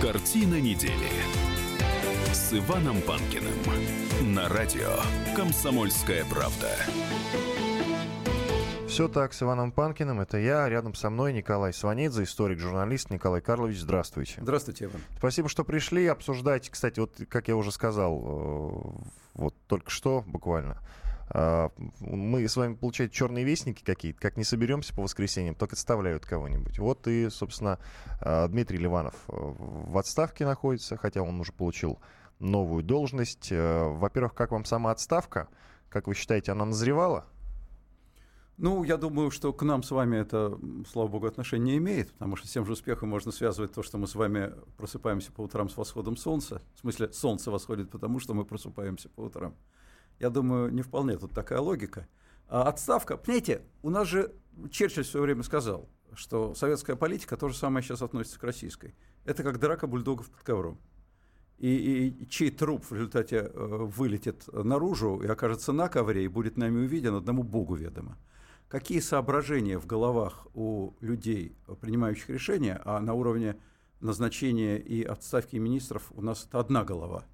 Картина недели с Иваном Панкиным на радио «Комсомольская правда». Все так, с Иваном Панкиным. Это я. Рядом со мной Николай Сванидзе, историк-журналист. Николай Карлович, здравствуйте. Здравствуйте, Иван. Спасибо, что пришли обсуждать. Кстати, вот, как я уже сказал, э, вот только что буквально, мы с вами, получается, черные вестники какие-то, как не соберемся по воскресеньям, только отставляют кого-нибудь. Вот и, собственно, э, Дмитрий Ливанов в отставке находится, хотя он уже получил новую должность. Во-первых, как вам сама отставка? Как вы считаете, она назревала? Ну, я думаю, что к нам с вами это, слава богу, отношения не имеет, потому что с тем же успехом можно связывать то, что мы с вами просыпаемся по утрам с восходом солнца. В смысле, солнце восходит потому, что мы просыпаемся по утрам. Я думаю, не вполне тут такая логика. А отставка, понимаете, у нас же Черчилль в свое время сказал, что советская политика то же самое сейчас относится к российской. Это как драка бульдогов под ковром. И, и чей труп в результате э, вылетит наружу и окажется на ковре и будет нами увиден, одному Богу ведомо какие соображения в головах у людей, принимающих решения, а на уровне назначения и отставки министров у нас это одна голова.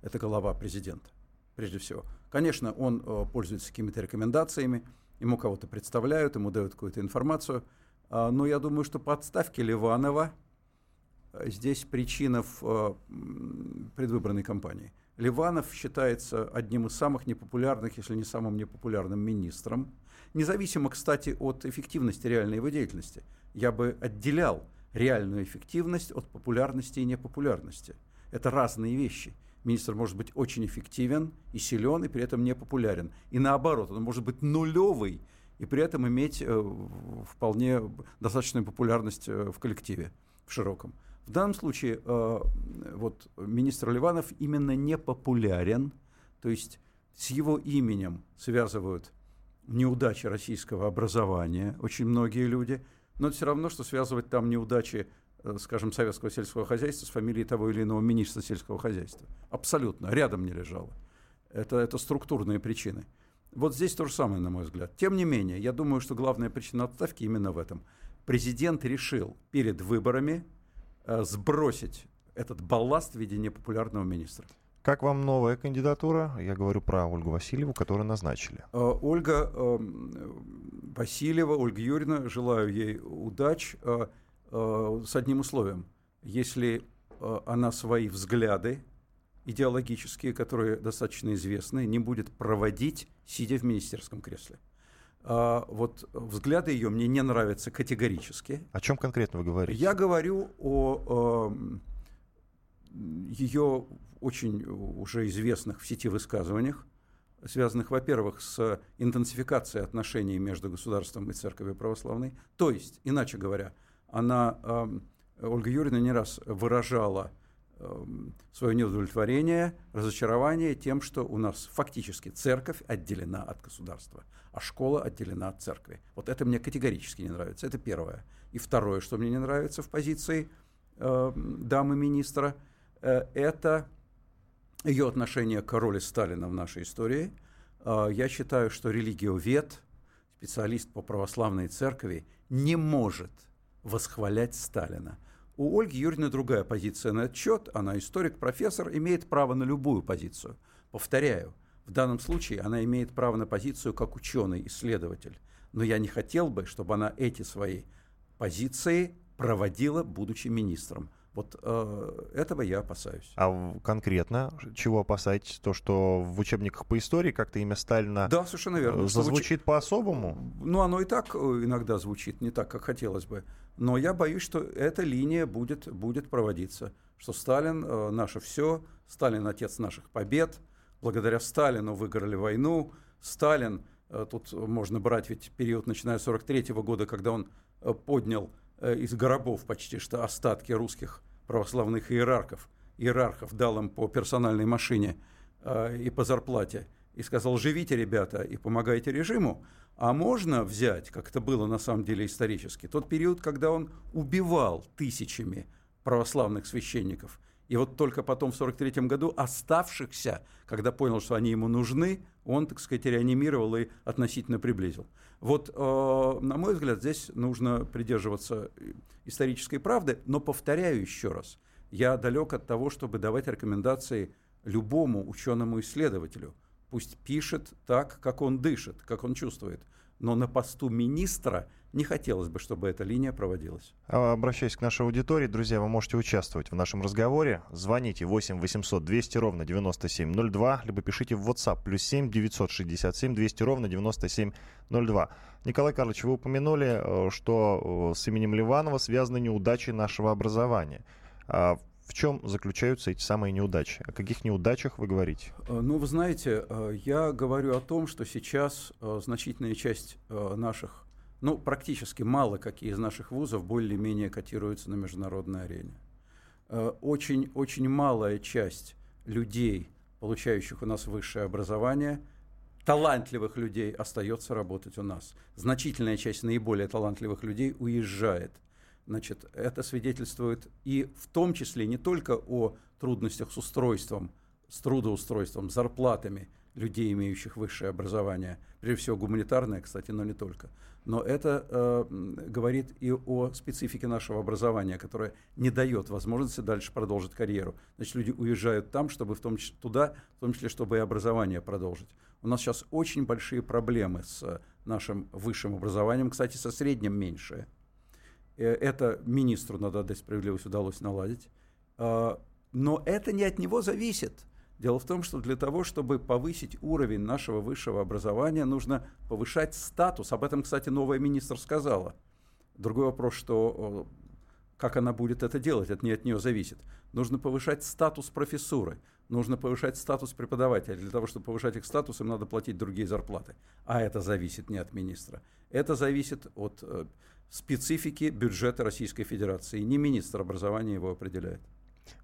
Это голова президента, прежде всего. Конечно, он э, пользуется какими-то рекомендациями, ему кого-то представляют, ему дают какую-то информацию, а, но я думаю, что по отставке Ливанова э, здесь причина в э, предвыборной кампании. Ливанов считается одним из самых непопулярных, если не самым непопулярным министром – Независимо, кстати, от эффективности реальной его деятельности. Я бы отделял реальную эффективность от популярности и непопулярности. Это разные вещи. Министр может быть очень эффективен и силен, и при этом не популярен. И наоборот, он может быть нулевый, и при этом иметь э, вполне достаточную популярность э, в коллективе, в широком. В данном случае э, вот, министр Ливанов именно не популярен, то есть с его именем связывают неудачи российского образования, очень многие люди, но это все равно, что связывать там неудачи, скажем, советского сельского хозяйства с фамилией того или иного министра сельского хозяйства. Абсолютно, рядом не лежало. Это, это структурные причины. Вот здесь то же самое, на мой взгляд. Тем не менее, я думаю, что главная причина отставки именно в этом. Президент решил перед выборами э, сбросить этот балласт в виде непопулярного министра. Как вам новая кандидатура? Я говорю про Ольгу Васильеву, которую назначили. Э, Ольга эм, Васильева, Ольга Юрьевна, желаю ей удач э, э, с одним условием. Если она свои взгляды идеологические, которые достаточно известны, не будет проводить, сидя в министерском кресле. А, вот взгляды ее мне не нравятся категорически. О чем конкретно вы говорите? Я говорю о, о ее очень уже известных в сети высказываниях, связанных, во-первых, с интенсификацией отношений между государством и церковью православной. То есть, иначе говоря, она, э, Ольга Юрьевна не раз выражала э, свое неудовлетворение, разочарование тем, что у нас фактически церковь отделена от государства, а школа отделена от церкви. Вот это мне категорически не нравится. Это первое. И второе, что мне не нравится в позиции э, дамы министра – Э, это ее отношение к роли Сталина в нашей истории. Э, я считаю, что религиовед, специалист по православной церкви, не может восхвалять Сталина. У Ольги Юрьевны другая позиция на отчет. Она историк, профессор, имеет право на любую позицию. Повторяю, в данном случае она имеет право на позицию как ученый, исследователь. Но я не хотел бы, чтобы она эти свои позиции проводила, будучи министром. Вот э, этого я опасаюсь. А конкретно чего опасаетесь? То, что в учебниках по истории как-то имя Сталина да, совершенно верно. зазвучит уч... по-особому? Ну, оно и так э, иногда звучит, не так, как хотелось бы. Но я боюсь, что эта линия будет, будет проводиться. Что Сталин э, наше все, Сталин отец наших побед, благодаря Сталину выиграли войну, Сталин, э, тут можно брать ведь период, начиная с 43 года, когда он э, поднял э, из гробов почти что остатки русских православных иерархов, иерархов дал им по персональной машине э, и по зарплате, и сказал, живите, ребята, и помогайте режиму, а можно взять, как это было на самом деле исторически, тот период, когда он убивал тысячами православных священников, и вот только потом в 43 году оставшихся, когда понял, что они ему нужны, он, так сказать, реанимировал и относительно приблизил. Вот, э, на мой взгляд, здесь нужно придерживаться исторической правды, но повторяю еще раз, Я далек от того, чтобы давать рекомендации любому ученому-исследователю. Пусть пишет так, как он дышит, как он чувствует. Но на посту министра не хотелось бы, чтобы эта линия проводилась. А, обращаясь к нашей аудитории, друзья, вы можете участвовать в нашем разговоре. Звоните 8 800 200 ровно 9702, либо пишите в WhatsApp плюс 7 967 200 ровно 9702. Николай Карлович, вы упомянули, э, что э, с именем Ливанова связаны неудачи нашего образования. А в чем заключаются эти самые неудачи? О каких неудачах вы говорите? Э, ну, вы знаете, я говорю о том, что сейчас значительная часть наших ну, практически мало какие из наших вузов более-менее котируются на международной арене. Очень-очень э, малая часть людей, получающих у нас высшее образование, талантливых людей остается работать у нас. Значительная часть наиболее талантливых людей уезжает. Значит, это свидетельствует и в том числе не только о трудностях с устройством, с трудоустройством, зарплатами людей, имеющих высшее образование, прежде всего гуманитарное, кстати, но не только, но это э, говорит и о специфике нашего образования, которое не дает возможности дальше продолжить карьеру. Значит, люди уезжают там, чтобы в том числе, туда, в том числе, чтобы и образование продолжить. У нас сейчас очень большие проблемы с нашим высшим образованием, кстати, со средним меньшее. Э, это министру, надо отдать справедливость, удалось наладить. Э, но это не от него зависит. Дело в том, что для того, чтобы повысить уровень нашего высшего образования, нужно повышать статус. Об этом, кстати, новая министр сказала. Другой вопрос, что как она будет это делать, это не от нее зависит. Нужно повышать статус профессуры, нужно повышать статус преподавателя. Для того, чтобы повышать их статус, им надо платить другие зарплаты. А это зависит не от министра. Это зависит от э, специфики бюджета Российской Федерации. Не министр образования его определяет.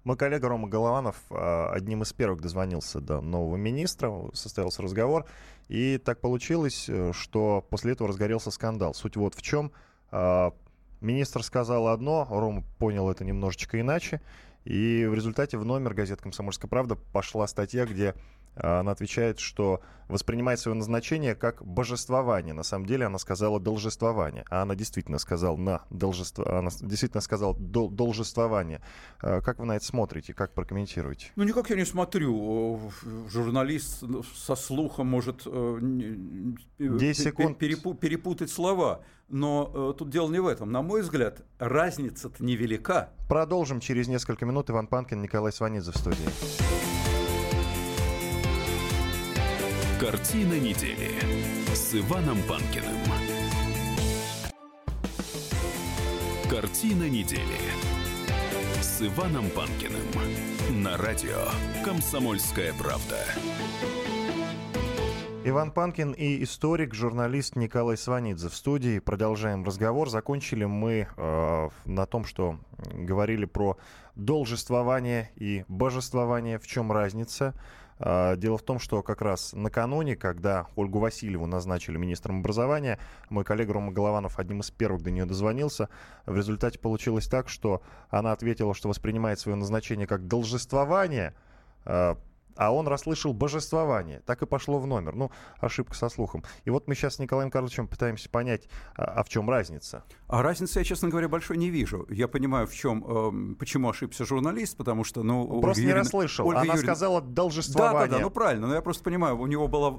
Мой коллега Рома Голованов а, одним из первых дозвонился до нового министра, состоялся разговор, и так получилось, э, что после этого разгорелся скандал. Суть вот в чем. А, министр сказал одно, Рома понял это немножечко иначе, и в результате в номер газет «Комсомольская правда» пошла статья, где она отвечает, что воспринимает свое назначение как божествование. На самом деле она сказала должествование, а она действительно сказала на должество, она действительно сказала дол, должествование. А, как вы на это смотрите, как прокомментируете? Ну никак я не смотрю. Журналист со слухом может 10 э, секунд. перепутать слова. Но э, тут дело не в этом. На мой взгляд, разница-то невелика. Продолжим через несколько минут. Иван Панкин, Николай Сванидзе в студии. Картина недели с Иваном Панкиным. Картина недели с Иваном Панкиным на радио «Комсомольская правда». Иван Панкин и историк, журналист Николай Сванидзе в студии. Продолжаем разговор. Закончили мы э, на том, что говорили про должествование и божествование. В чем разница? А, дело в том, что как раз накануне, когда Ольгу Васильеву назначили министром образования, мой коллега Рома Голованов одним из первых до нее дозвонился. В результате получилось так, что она ответила, что воспринимает свое назначение как должествование, а, он расслышал божествование. Так и пошло в номер. Ну, ошибка со слухом. И вот мы сейчас с Николаем Карловичем пытаемся понять, а, а в чем разница. А разницы я, честно говоря, большой не вижу. Я понимаю, в чем, э, почему ошибся журналист, потому что, ну... Просто Ольга не расслышал. Ольга Она Юрьевна... сказала должествование. Да, да, да, ну правильно. Но я просто понимаю, у него была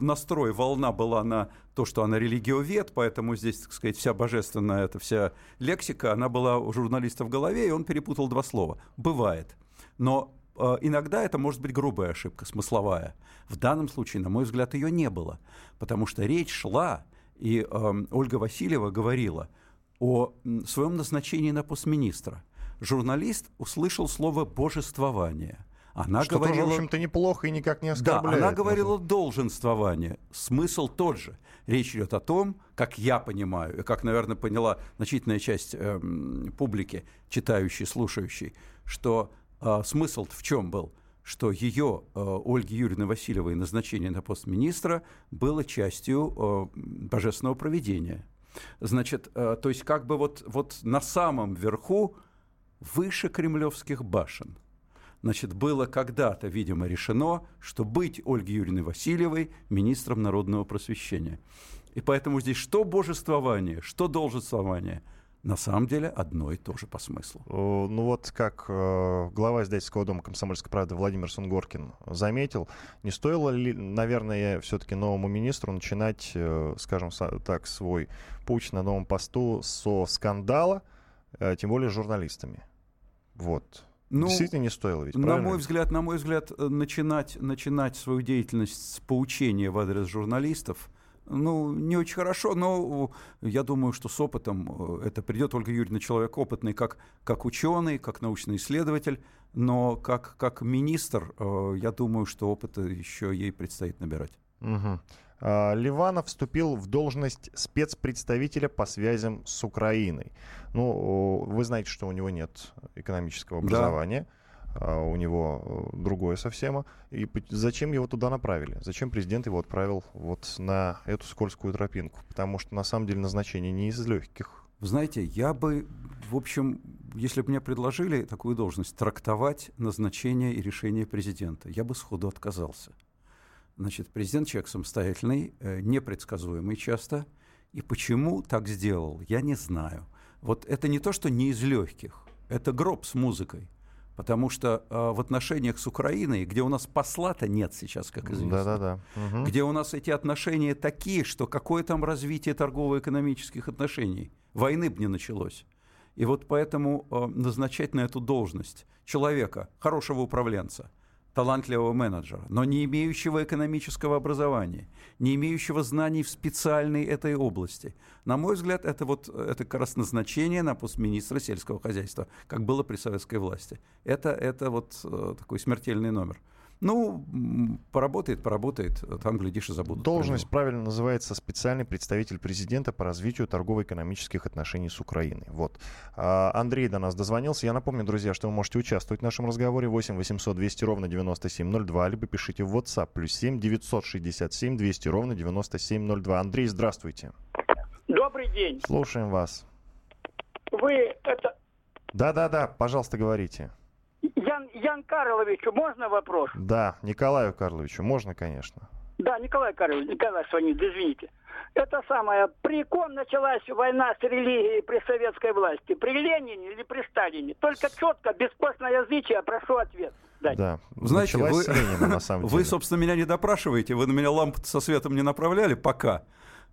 настрой, волна была на то, что она религиовед, поэтому здесь, так сказать, вся божественная, эта вся лексика, она была у журналиста в голове, и он перепутал два слова. Бывает. Но иногда это может быть грубая ошибка, смысловая. В данном случае, на мой взгляд, ее не было, потому что речь шла, и э, Ольга Васильева говорила о своем назначении на пост министра. Журналист услышал слово «божествование». Она что говорила, тоже, в общем-то, неплохо и никак не оскорбляет. Да, она говорила долженствование. Смысл тот же. Речь идет о том, как я понимаю, и как, наверное, поняла значительная часть э, публики, читающей, слушающей, что а, смысл в чем был? что ее, а, Ольги Юрьевны Васильевой, назначение на пост министра было частью а, божественного проведения. Значит, то есть как бы вот, вот на самом верху, выше кремлевских башен, значит, было когда-то, видимо, решено, что быть Ольги Юрьевны Васильевой министром народного просвещения. И поэтому здесь что божествование, что должествование – на самом деле одно и то же по смыслу. Ну вот как э, глава издательского дома «Комсомольской правды» Владимир Сунгоркин заметил, не стоило ли, наверное, все-таки новому министру начинать, э, скажем так, свой путь на новом посту со скандала, э, тем более с журналистами. Вот. Ну, Действительно не стоило ведь, На мой взгляд, на мой взгляд, начинать, начинать свою деятельность с поучения в адрес журналистов – ну, не очень хорошо, но я думаю, что с опытом э, это придет. Ольга Юрьевна человек опытный как, как ученый, как научный исследователь, но как, как министр, э, я думаю, что опыта еще ей предстоит набирать. Угу. Ливанов вступил в должность спецпредставителя по связям с Украиной. Ну, вы знаете, что у него нет экономического образования. Да. А у него э, другое совсем. И зачем его туда направили? Зачем президент его отправил вот на эту скользкую тропинку? Потому что на самом деле назначение не из легких. Знаете, я бы, в общем, если бы мне предложили такую должность, трактовать назначение и решение президента, я бы сходу отказался. Значит, президент человек самостоятельный, э, непредсказуемый часто. И почему так сделал, я не знаю. Вот это не то, что не из легких, это гроб с музыкой. Потому что э, в отношениях с Украиной, где у нас посла-то нет сейчас, как известно, Да-да-да. Угу. где у нас эти отношения такие, что какое там развитие торгово-экономических отношений? Войны бы не началось. И вот поэтому э, назначать на эту должность человека, хорошего управленца – талантливого менеджера, но не имеющего экономического образования, не имеющего знаний в специальной этой области. На мой взгляд, это вот это как раз назначение на пост министра сельского хозяйства, как было при советской власти. Это, это вот э, такой смертельный номер. Ну, поработает, поработает, там, глядишь, и забудут. Должность правильно называется специальный представитель президента по развитию торгово-экономических отношений с Украиной. Вот. А, Андрей до нас дозвонился. Я напомню, друзья, что вы можете участвовать в нашем разговоре 8 800 200 ровно 9702, либо пишите в WhatsApp плюс 7 967 200 ровно 9702. Андрей, здравствуйте. Добрый день. Слушаем вас. Вы это... Да-да-да, пожалуйста, говорите. Ян, Карловичу можно вопрос? Да, Николаю Карловичу можно, конечно. Да, Николай Карлович, Николай звонит, извините. Это самое, при ком началась война с религией при советской власти? При Ленине или при Сталине? Только четко, без язычия, прошу ответ. Дать. Да, знаете, вы, Ленина, на самом деле. вы, собственно, меня не допрашиваете, вы на меня лампу со светом не направляли пока.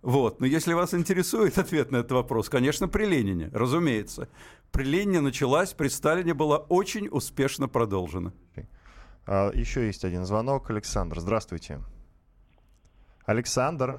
Вот. Но если вас интересует ответ на этот вопрос, конечно, при Ленине, разумеется. При Ленине началась, при Сталине была очень успешно продолжена. А, еще есть один звонок. Александр, здравствуйте. Александр.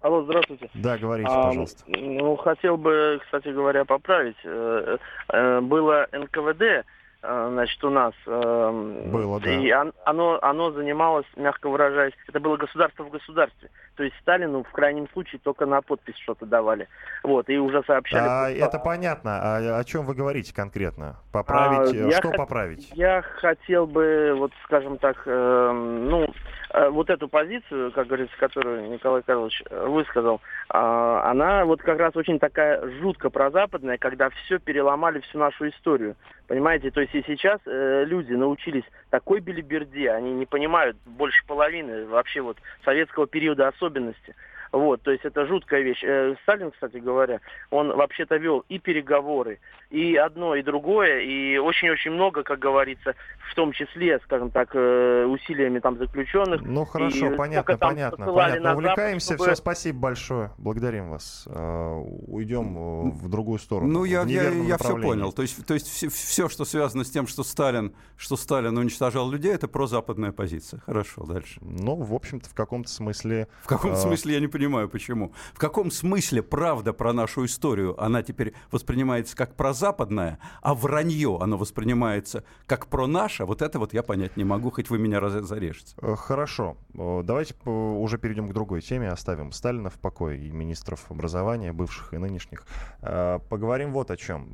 Алло, здравствуйте. Да, говорите, а, пожалуйста. Ну, хотел бы, кстати говоря, поправить. Э, э, было НКВД, значит, у нас. Э, было, да. И оно, оно занималось, мягко выражаясь, это было государство в государстве. То есть Сталину в крайнем случае только на подпись что-то давали. Вот, и уже сообщали. А, это понятно. А о чем вы говорите конкретно? Поправить? А, что я поправить? Я хотел бы, вот, скажем так, э, ну, э, вот эту позицию, как говорится, которую Николай Карлович высказал, э, она вот как раз очень такая жутко прозападная, когда все переломали всю нашу историю. Понимаете, то есть и сейчас э, люди научились такой билиберде, они не понимают больше половины вообще вот советского периода особенности. Вот, то есть это жуткая вещь. Э, Сталин, кстати говоря, он вообще-то вел и переговоры, и одно, и другое, и очень-очень много, как говорится, в том числе, скажем так, э, усилиями там заключенных. Ну хорошо, и понятно, понятно, понятно. Увлекаемся, чтобы... все, спасибо большое, благодарим вас. Э, уйдем в другую сторону. Ну я, я, я все понял. То есть, то есть все, все, что связано с тем, что Сталин, что Сталин уничтожал людей, это прозападная позиция. Хорошо, дальше. Ну, в общем-то, в каком-то смысле... В каком-то смысле я не понимаю понимаю, почему. В каком смысле правда про нашу историю, она теперь воспринимается как прозападная, а вранье, оно воспринимается как про наше, вот это вот я понять не могу, хоть вы меня зарежете. Э, хорошо. Давайте уже перейдем к другой теме, оставим Сталина в покое и министров образования, бывших и нынешних. Э, поговорим вот о чем.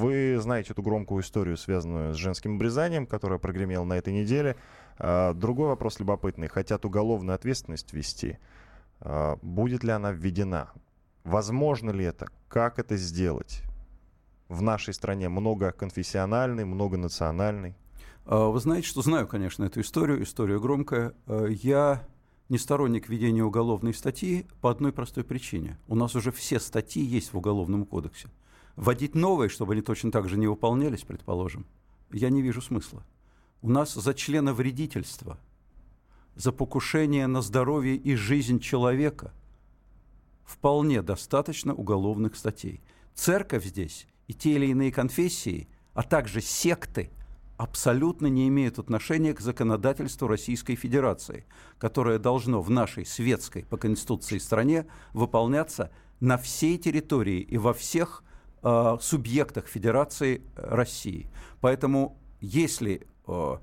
Вы знаете эту громкую историю, связанную с женским обрезанием, которая прогремела на этой неделе. Э, другой вопрос любопытный. Хотят уголовную ответственность ввести. А, будет ли она введена? Возможно ли это? Как это сделать? В нашей стране многоконфессиональный, многонациональный. А, вы знаете, что знаю, конечно, эту историю. История громкая. А, я не сторонник ведения уголовной статьи по одной простой причине. У нас уже все статьи есть в Уголовном кодексе. Вводить новые, чтобы они точно так же не выполнялись, предположим, я не вижу смысла. У нас за члена вредительства, за покушение на здоровье и жизнь человека вполне достаточно уголовных статей. Церковь здесь и те или иные конфессии, а также секты абсолютно не имеют отношения к законодательству Российской Федерации, которое должно в нашей светской по Конституции стране выполняться на всей территории и во всех э, субъектах Федерации России. Поэтому если э,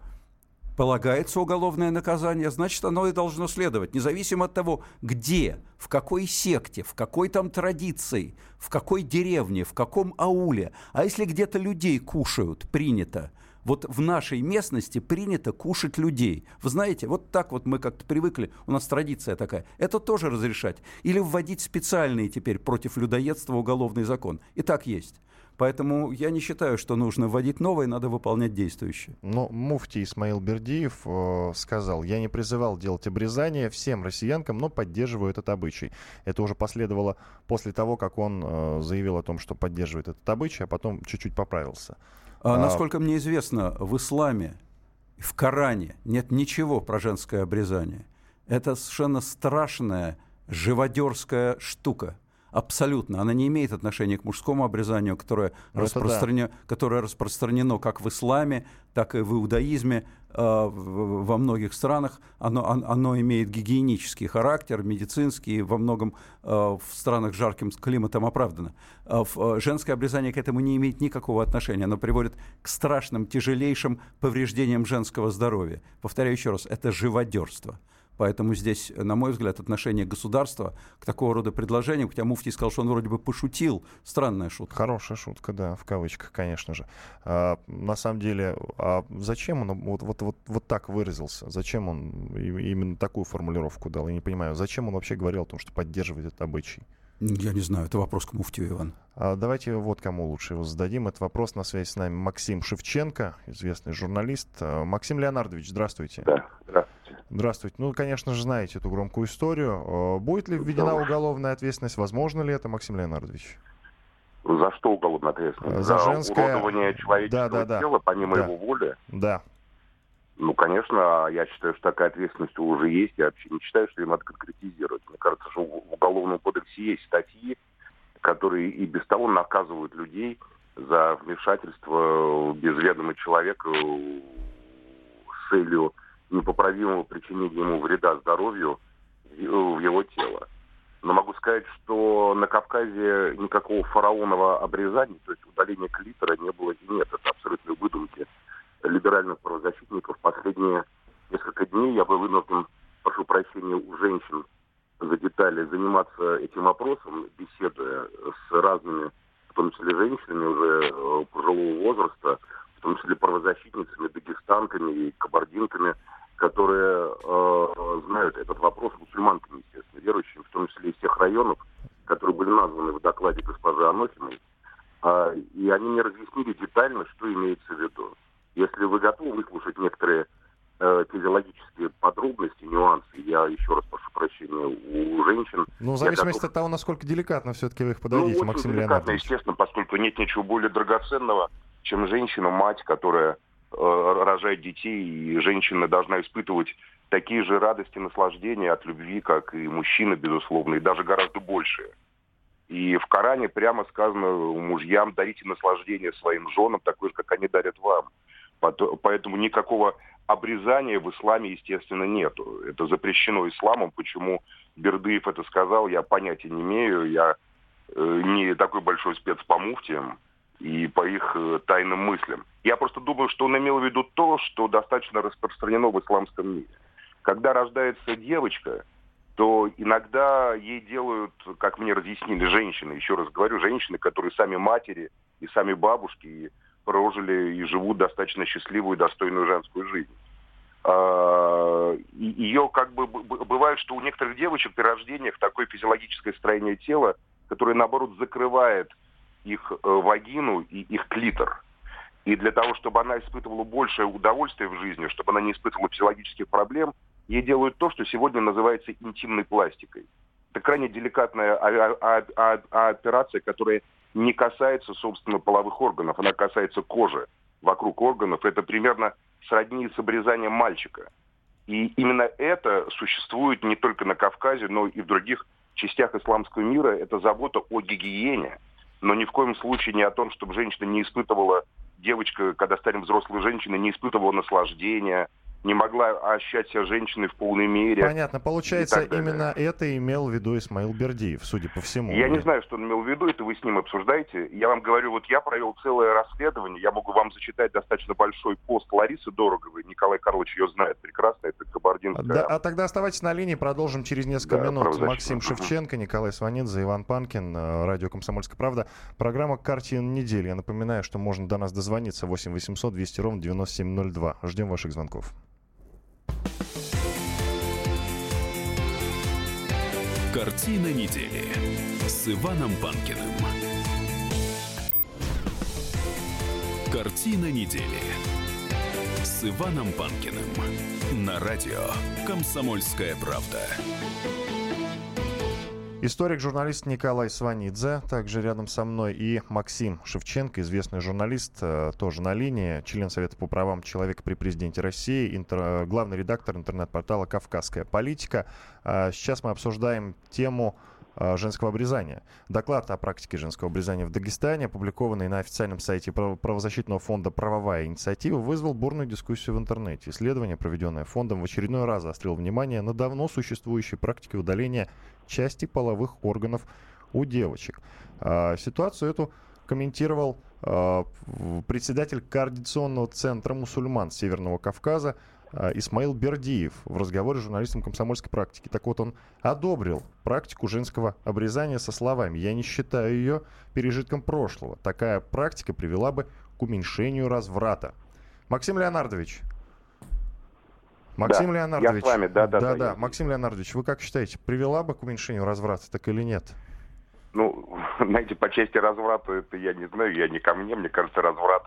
полагается уголовное наказание, значит, оно и должно следовать, независимо от того, где, в какой секте, в какой там традиции, в какой деревне, в каком ауле. А если где-то людей кушают, принято, вот в нашей местности принято кушать людей. Вы знаете, вот так вот мы как-то привыкли, у нас традиция такая. Это тоже разрешать. Или вводить специальный теперь против людоедства уголовный закон. И так есть. Поэтому я не считаю, что нужно вводить новые, надо выполнять действующие. Но муфти Исмаил Бердиев э, сказал, я не призывал делать обрезание всем россиянкам, но поддерживаю этот обычай. Это уже последовало после того, как он э, заявил о том, что поддерживает этот обычай, а потом чуть-чуть поправился. А, а... Насколько мне известно, в исламе, в Коране нет ничего про женское обрезание. Это совершенно страшная живодерская штука – Абсолютно. Она не имеет отношения к мужскому обрезанию, которое, ну, распространено, да. которое распространено как в исламе, так и в иудаизме э, во многих странах. Оно, оно имеет гигиенический характер, медицинский, во многом э, в странах с жарким климатом оправдано. Э, женское обрезание к этому не имеет никакого отношения. Оно приводит к страшным, тяжелейшим повреждениям женского здоровья. Повторяю еще раз, это живодерство. Поэтому здесь, на мой взгляд, отношение государства к такого рода предложениям, хотя Муфтий сказал, что он вроде бы пошутил, странная шутка. Хорошая шутка, да, в кавычках, конечно же. А, на самом деле, а зачем он вот, вот, вот, вот так выразился? Зачем он именно такую формулировку дал? Я не понимаю, зачем он вообще говорил о том, что поддерживает этот обычай? Я не знаю, это вопрос к муфтию, Иван. А давайте вот кому лучше его зададим. Это вопрос на связи с нами Максим Шевченко, известный журналист. А, Максим Леонардович, здравствуйте. Да, здравствуйте. Здравствуйте. Ну, конечно же, знаете эту громкую историю. Э, будет ли введена уголовная ответственность? Возможно ли это, Максим Леонардович? За что уголовная ответственность? За, За женское... уродование человеческого да, да, тела, помимо да. его воли? Да. Ну, конечно, я считаю, что такая ответственность уже есть. Я вообще не считаю, что ее надо конкретизировать. Мне кажется, что в Уголовном кодексе есть статьи, которые и без того наказывают людей за вмешательство без ведома человека с целью непоправимого причинения ему вреда здоровью в его тело. Но могу сказать, что на Кавказе никакого фараонова обрезания, то есть удаления клитора не было и нет. Это абсолютно выдумки либеральных правозащитников. Последние несколько дней я был вынужден, прошу прощения, у женщин за детали заниматься этим вопросом, беседуя с разными, в том числе женщинами уже э, пожилого возраста, в том числе правозащитницами, дагестанками и кабардинками – которые э, знают этот вопрос, мусульманками, естественно, верующими, в том числе из тех районов, которые были названы в докладе госпожи Анохиной. Э, и они мне разъяснили детально, что имеется в виду. Если вы готовы выслушать некоторые э, физиологические подробности, нюансы, я еще раз прошу прощения у женщин. Ну, в зависимости от того, насколько деликатно все-таки вы их подадите, ну, Максим Леонидович. естественно, поскольку нет ничего более драгоценного, чем женщина, мать, которая Э, рожать детей, и женщина должна испытывать такие же радости, наслаждения от любви, как и мужчина, безусловно, и даже гораздо больше. И в Коране прямо сказано мужьям дарите наслаждение своим женам, такое же, как они дарят вам. Поэтому никакого обрезания в исламе, естественно, нету. Это запрещено исламом. Почему Бердыев это сказал, я понятия не имею. Я э, не такой большой спец по муфтиям и по их э, тайным мыслям. Я просто думаю, что он имел в виду то, что достаточно распространено в исламском мире. Когда рождается девочка, то иногда ей делают, как мне разъяснили женщины, еще раз говорю, женщины, которые сами матери и сами бабушки и прожили и живут достаточно счастливую и достойную женскую жизнь. А, Ее как бы бывает, что у некоторых девочек при рождениях такое физиологическое строение тела, которое наоборот закрывает их э, вагину и их клитор. И для того, чтобы она испытывала большее удовольствие в жизни, чтобы она не испытывала физиологических проблем, ей делают то, что сегодня называется интимной пластикой. Это крайне деликатная операция, которая не касается, собственно, половых органов, она касается кожи вокруг органов. Это примерно сродни с обрезанием мальчика. И именно это существует не только на Кавказе, но и в других частях исламского мира. Это забота о гигиене, но ни в коем случае не о том, чтобы женщина не испытывала, девочка, когда станет взрослой женщиной, не испытывала наслаждения, не могла ощущать себя женщиной в полной мере. Понятно. Получается, именно это имел в виду Исмаил Бердиев, судя по всему. Я не знаю, что он имел в виду, это вы с ним обсуждаете. Я вам говорю, вот я провел целое расследование, я могу вам зачитать достаточно большой пост Ларисы Дороговой, Николай Карлович ее знает прекрасно, это кабардинская. Да, а тогда оставайтесь на линии, продолжим через несколько да, минут. Максим Шевченко, Николай Сванидзе, Иван Панкин, э, радио «Комсомольская правда». Программа «Картина недели». Я напоминаю, что можно до нас дозвониться 8 800 200 ровно 9702. Ждем ваших звонков. Картина недели с Иваном Панкиным. Картина недели с Иваном Панкиным на радио «Комсомольская правда». Историк, журналист Николай Сванидзе, также рядом со мной, и Максим Шевченко, известный журналист, э, тоже на линии, член Совета по правам человека при президенте России, интер, главный редактор интернет-портала «Кавказская политика». А сейчас мы обсуждаем тему Э, женского обрезания. Доклад о практике женского обрезания в Дагестане, опубликованный на официальном сайте правозащитного фонда «Правовая инициатива», вызвал бурную дискуссию в интернете. Исследование, проведенное фондом, в очередной раз заострило внимание на давно существующей практике удаления части половых органов у девочек. А, ситуацию эту комментировал а, председатель Координационного центра мусульман Северного Кавказа Исмаил Бердиев в разговоре с журналистом комсомольской практики. Так вот, он одобрил практику женского обрезания со словами «Я не считаю ее пережитком прошлого. Такая практика привела бы к уменьшению разврата». Максим Леонардович. Максим да, Леонардович. Я с вами, да, да, да. Да, да. Максим Леонардович, вы как считаете, привела бы к уменьшению разврата, так или нет? Ну, знаете, по части разврата это я не знаю, я не ко мне. Мне кажется, разврат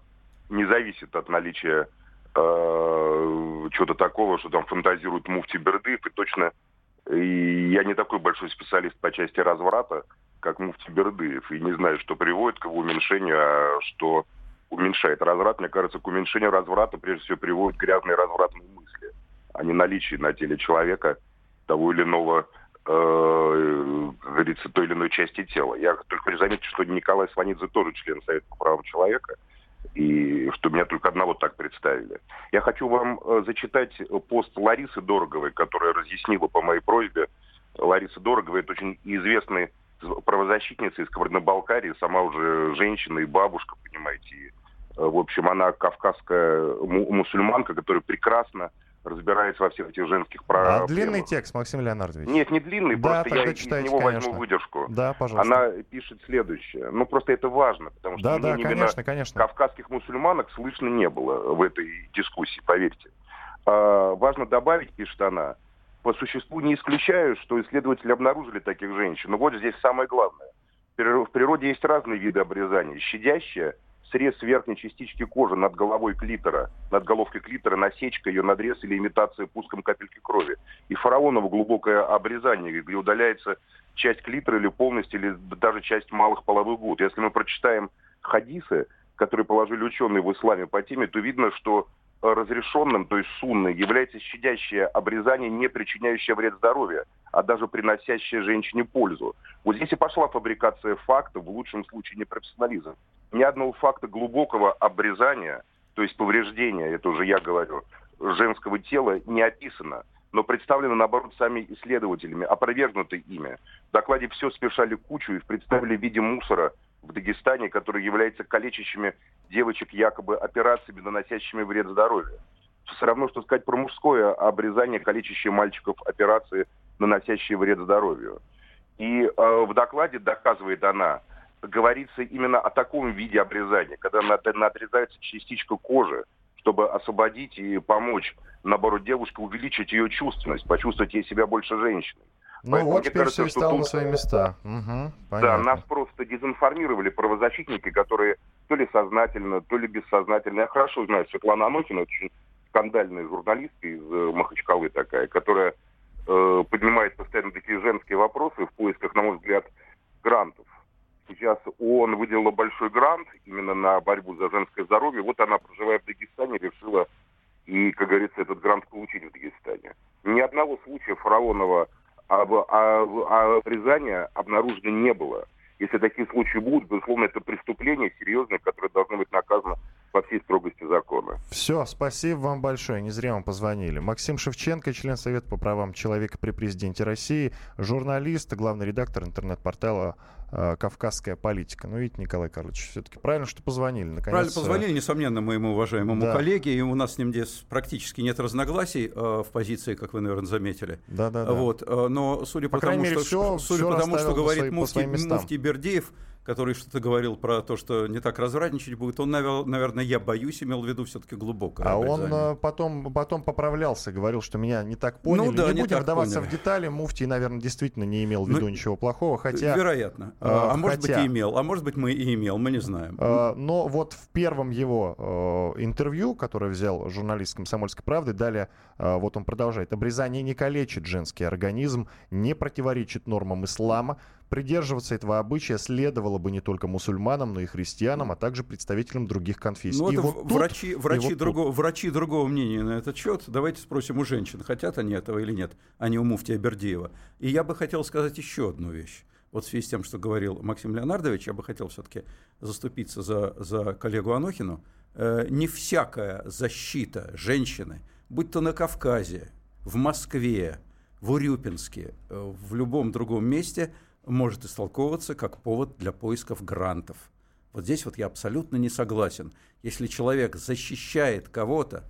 не зависит от наличия э, чего-то такого, что там фантазирует муфти Бердыев, и точно и я не такой большой специалист по части разврата, как муфти Бердыев, и не знаю, что приводит к его уменьшению, а что уменьшает разврат. Мне кажется, к уменьшению разврата прежде всего приводят грязные развратные мысли, а не наличие на теле человека того или иного э, говорится, той или иной части тела. Я только хочу заметить, что Николай Сванидзе тоже член Совета по правам человека и что меня только одного так представили. Я хочу вам э, зачитать пост Ларисы Дороговой, которая разъяснила по моей просьбе. Лариса Дорогова – это очень известная правозащитница из Кабардино-Балкарии, сама уже женщина и бабушка, понимаете. Э, в общем, она кавказская мусульманка, которая прекрасно разбирается во всех этих женских проблемах. А длинный текст, Максим Леонардович? Нет, не длинный, да, просто я читайте, из него конечно. возьму выдержку. Да, пожалуйста. Она пишет следующее. Ну, просто это важно, потому что да, да, конечно, конечно. кавказских мусульманок слышно не было в этой дискуссии, поверьте. А, важно добавить, пишет она, по существу не исключаю, что исследователи обнаружили таких женщин. Но вот здесь самое главное. В природе есть разные виды обрезания. Щадящая – срез верхней частички кожи над головой клитора, над головкой клитора, насечка, ее надрез или имитация пуском капельки крови. И фараоново глубокое обрезание, где удаляется часть клитора или полностью, или даже часть малых половых гуд. Если мы прочитаем хадисы, которые положили ученые в исламе по теме, то видно, что разрешенным, то есть сунной, является щадящее обрезание, не причиняющее вред здоровью, а даже приносящее женщине пользу. Вот здесь и пошла фабрикация фактов, в лучшем случае непрофессионализм. Ни одного факта глубокого обрезания, то есть повреждения, это уже я говорю, женского тела не описано но представлено, наоборот, сами исследователями, опровергнуты ими. В докладе все смешали кучу и представили в виде мусора в Дагестане, который является калечащими девочек якобы операциями, наносящими вред здоровью. Все равно, что сказать про мужское обрезание, калечащие мальчиков операции, наносящие вред здоровью. И э, в докладе, доказывает она, говорится именно о таком виде обрезания, когда отрезается частичка кожи, чтобы освободить и помочь, наоборот, девушке увеличить ее чувственность, почувствовать ей себя больше женщиной. Ну Поэтому вот теперь кажется, все стало на свои места. Угу, да, нас просто дезинформировали правозащитники, которые то ли сознательно, то ли бессознательно. Я хорошо знаю Светлана Анохина, очень скандальная журналистка из э, Махачкалы такая, которая э, поднимает постоянно такие женские вопросы в поисках, на мой взгляд, грантов. Сейчас ООН выделила большой грант именно на борьбу за женское здоровье. Вот она, проживая в Дагестане, решила и, как говорится, этот грант получить в Дагестане. Ни одного случая фараонова обрезания обнаружено не было. Если такие случаи будут, безусловно, это преступление серьезное, которое должно быть наказано во всей строгости закона. Все, спасибо вам большое. Не зря вам позвонили. Максим Шевченко, член Совета по правам человека при президенте России, журналист, главный редактор интернет-портала э, «Кавказская политика». Ну, видите, Николай Карлович, все-таки правильно, что позвонили. Наконец, правильно э, позвонили, несомненно, моему уважаемому да. коллеге. И у нас с ним здесь практически нет разногласий э, в позиции, как вы, наверное, заметили. Да, да, да. Вот, э, но судя по, по тому, мере, что, все, судя все по тому, что говорит муфти, муфти Бердеев, который что-то говорил про то, что не так развратничать будет, он, наверное, я боюсь, имел в виду все-таки глубокое А он э, потом, потом поправлялся, говорил, что меня не так поняли. Ну, да, не, не будем вдаваться поняли. в детали. Муфтий, наверное, действительно не имел в виду ну, ничего плохого, хотя... Вероятно. Э, а, а может быть и имел, а может быть мы и имел, мы не знаем. Э, но вот в первом его интервью, которое взял журналист «Комсомольской правды», далее вот он продолжает. Обрезание не калечит женский организм, не противоречит нормам ислама, Придерживаться этого обычая следовало бы не только мусульманам, но и христианам, а также представителям других конфессий. Ну, и вот врачи, тут, врачи, вот другого, врачи другого мнения на этот счет. Давайте спросим у женщин, хотят они этого или нет, а не у муфтия Бердеева. И я бы хотел сказать еще одну вещь. Вот в связи с тем, что говорил Максим Леонардович, я бы хотел все-таки заступиться за, за коллегу Анохину. Э, не всякая защита женщины, будь то на Кавказе, в Москве, в Урюпинске, э, в любом другом месте – может истолковываться как повод для поисков грантов. Вот здесь вот я абсолютно не согласен. Если человек защищает кого-то,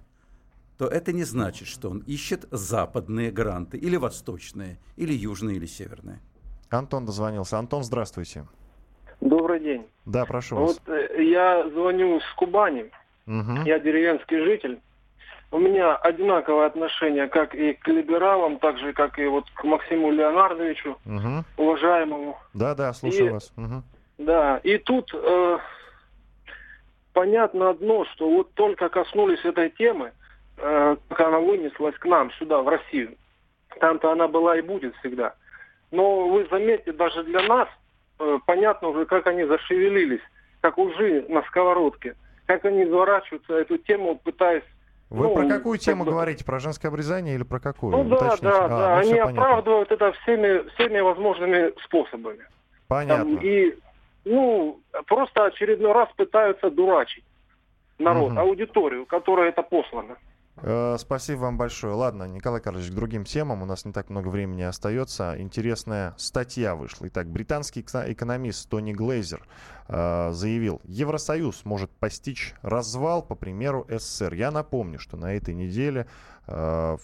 то это не значит, что он ищет западные гранты, или восточные, или южные, или северные. Антон дозвонился. Антон, здравствуйте. Добрый день. Да, прошу вас. Вот э, я звоню с Кубани. Угу. Я деревенский житель у меня одинаковое отношение как и к либералам, так же, как и вот к Максиму Леонардовичу, угу. уважаемому. Да, да, слушаю и, вас. Угу. Да, и тут э, понятно одно, что вот только коснулись этой темы, э, как она вынеслась к нам сюда, в Россию. Там-то она была и будет всегда. Но вы заметьте, даже для нас э, понятно уже, как они зашевелились, как ужи на сковородке, как они изворачиваются эту тему, пытаясь вы ну, про какую тему бы... говорите? Про женское обрезание или про какую? Ну да, Уточните. да, а, да. Ну, Они оправдывают это всеми, всеми возможными способами. Понятно. Там, и, ну, просто очередной раз пытаются дурачить народ, угу. аудиторию, которая это послана. Э, спасибо вам большое. Ладно, Николай Карлович, к другим темам. У нас не так много времени остается. Интересная статья вышла. Итак, британский экономист Тони Глейзер э, заявил, Евросоюз может постичь развал по примеру СССР. Я напомню, что на этой неделе э,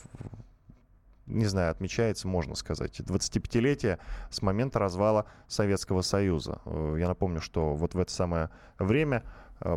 не знаю, отмечается, можно сказать, 25-летие с момента развала Советского Союза. Я напомню, что вот в это самое время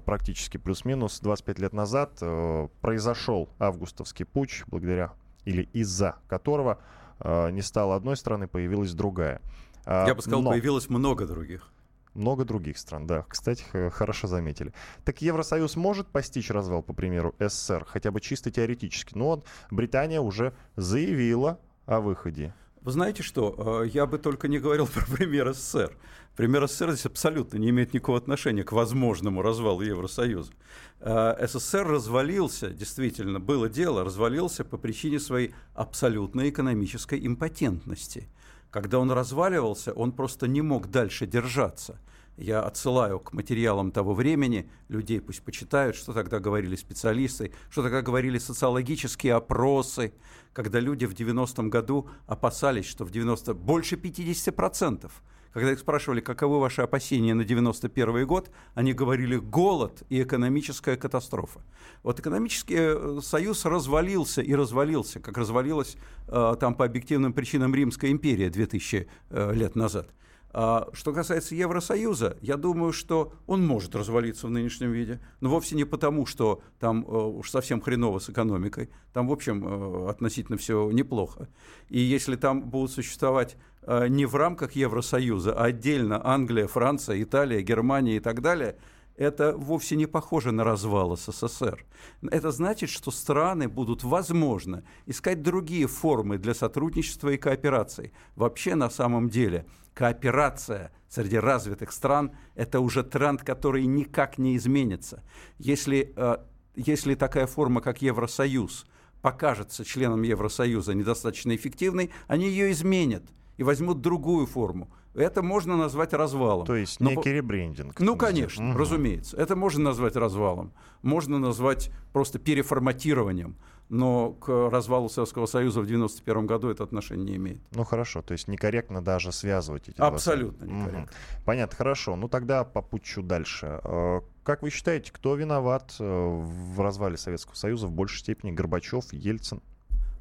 практически плюс-минус 25 лет назад э, произошел августовский путь, благодаря или из-за которого э, не стало одной страны, появилась другая. А, Я бы сказал, Но... появилось много других. Много других стран, да. Кстати, хорошо заметили. Так Евросоюз может постичь развал, по примеру, СССР, хотя бы чисто теоретически. Но вот Британия уже заявила о выходе вы знаете что, я бы только не говорил про пример СССР. Пример СССР здесь абсолютно не имеет никакого отношения к возможному развалу Евросоюза. Э, СССР развалился, действительно, было дело, развалился по причине своей абсолютной экономической импотентности. Когда он разваливался, он просто не мог дальше держаться. Я отсылаю к материалам того времени, людей пусть почитают, что тогда говорили специалисты, что тогда говорили социологические опросы, когда люди в 90-м году опасались, что в 90 больше 50% когда их спрашивали, каковы ваши опасения на 91 год, они говорили голод и экономическая катастрофа. Вот экономический э, союз развалился и развалился, как развалилась э, там по объективным причинам Римская империя 2000 э, лет назад. А что касается Евросоюза, я думаю, что он может развалиться в нынешнем виде, но вовсе не потому, что там э, уж совсем хреново с экономикой. Там, в общем, э, относительно все неплохо. И если там будут существовать э, не в рамках Евросоюза, а отдельно Англия, Франция, Италия, Германия и так далее, это вовсе не похоже на развал СССР. Это значит, что страны будут, возможно, искать другие формы для сотрудничества и кооперации. Вообще, на самом деле, кооперация среди развитых стран – это уже тренд, который никак не изменится. Если, э, если такая форма, как Евросоюз, покажется членам Евросоюза недостаточно эффективной, они ее изменят и возьмут другую форму – это можно назвать развалом. То есть некий Но, ребрендинг. Ну, конечно, угу. разумеется. Это можно назвать развалом. Можно назвать просто переформатированием. Но к развалу Советского Союза в 1991 году это отношение не имеет. Ну хорошо, то есть некорректно даже связывать эти Абсолютно два некорректно. Угу. Понятно, хорошо. Ну тогда по путчу дальше. Э, как вы считаете, кто виноват э, в развале Советского Союза в большей степени Горбачев, Ельцин?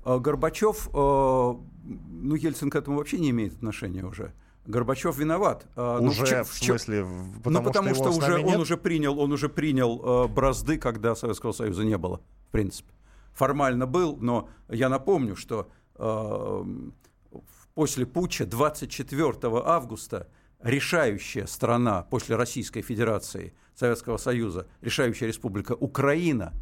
Э, Горбачев, ну Ельцин к этому вообще не имеет отношения уже. Горбачев виноват. А, ну, уже, в, в смысле, потому, ну, потому что, что уже, он уже принял, он уже принял э, бразды, когда Советского Союза не было, в принципе. Формально был, но я напомню, что э, после путча 24 августа решающая страна после Российской Федерации, Советского Союза, решающая республика Украина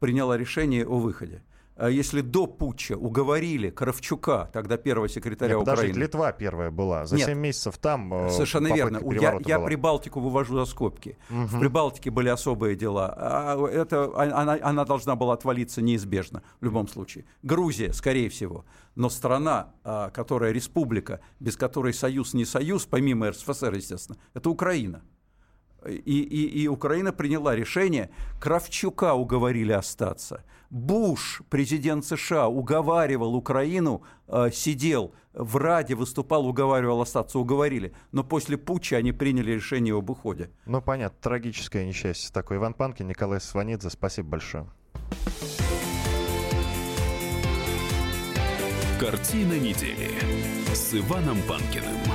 приняла решение о выходе. А если до путча уговорили Кравчука, тогда первого секретаря Нет, Украины... Литва первая была. За Нет, 7 месяцев там э, Совершенно верно. Я, я Прибалтику вывожу за скобки. Угу. В Прибалтике были особые дела. А это, а, она, она должна была отвалиться неизбежно в любом случае. Грузия, скорее всего. Но страна, а, которая республика, без которой союз не союз, помимо РСФСР, естественно, это Украина. И, и, и Украина приняла решение, Кравчука уговорили остаться. Буш, президент США, уговаривал Украину, э, сидел в Раде, выступал, уговаривал остаться, уговорили. Но после путча они приняли решение об уходе. Ну, понятно, трагическое несчастье такое. Иван Панкин, Николай Сванидзе, спасибо большое. Картина недели с Иваном Панкиным.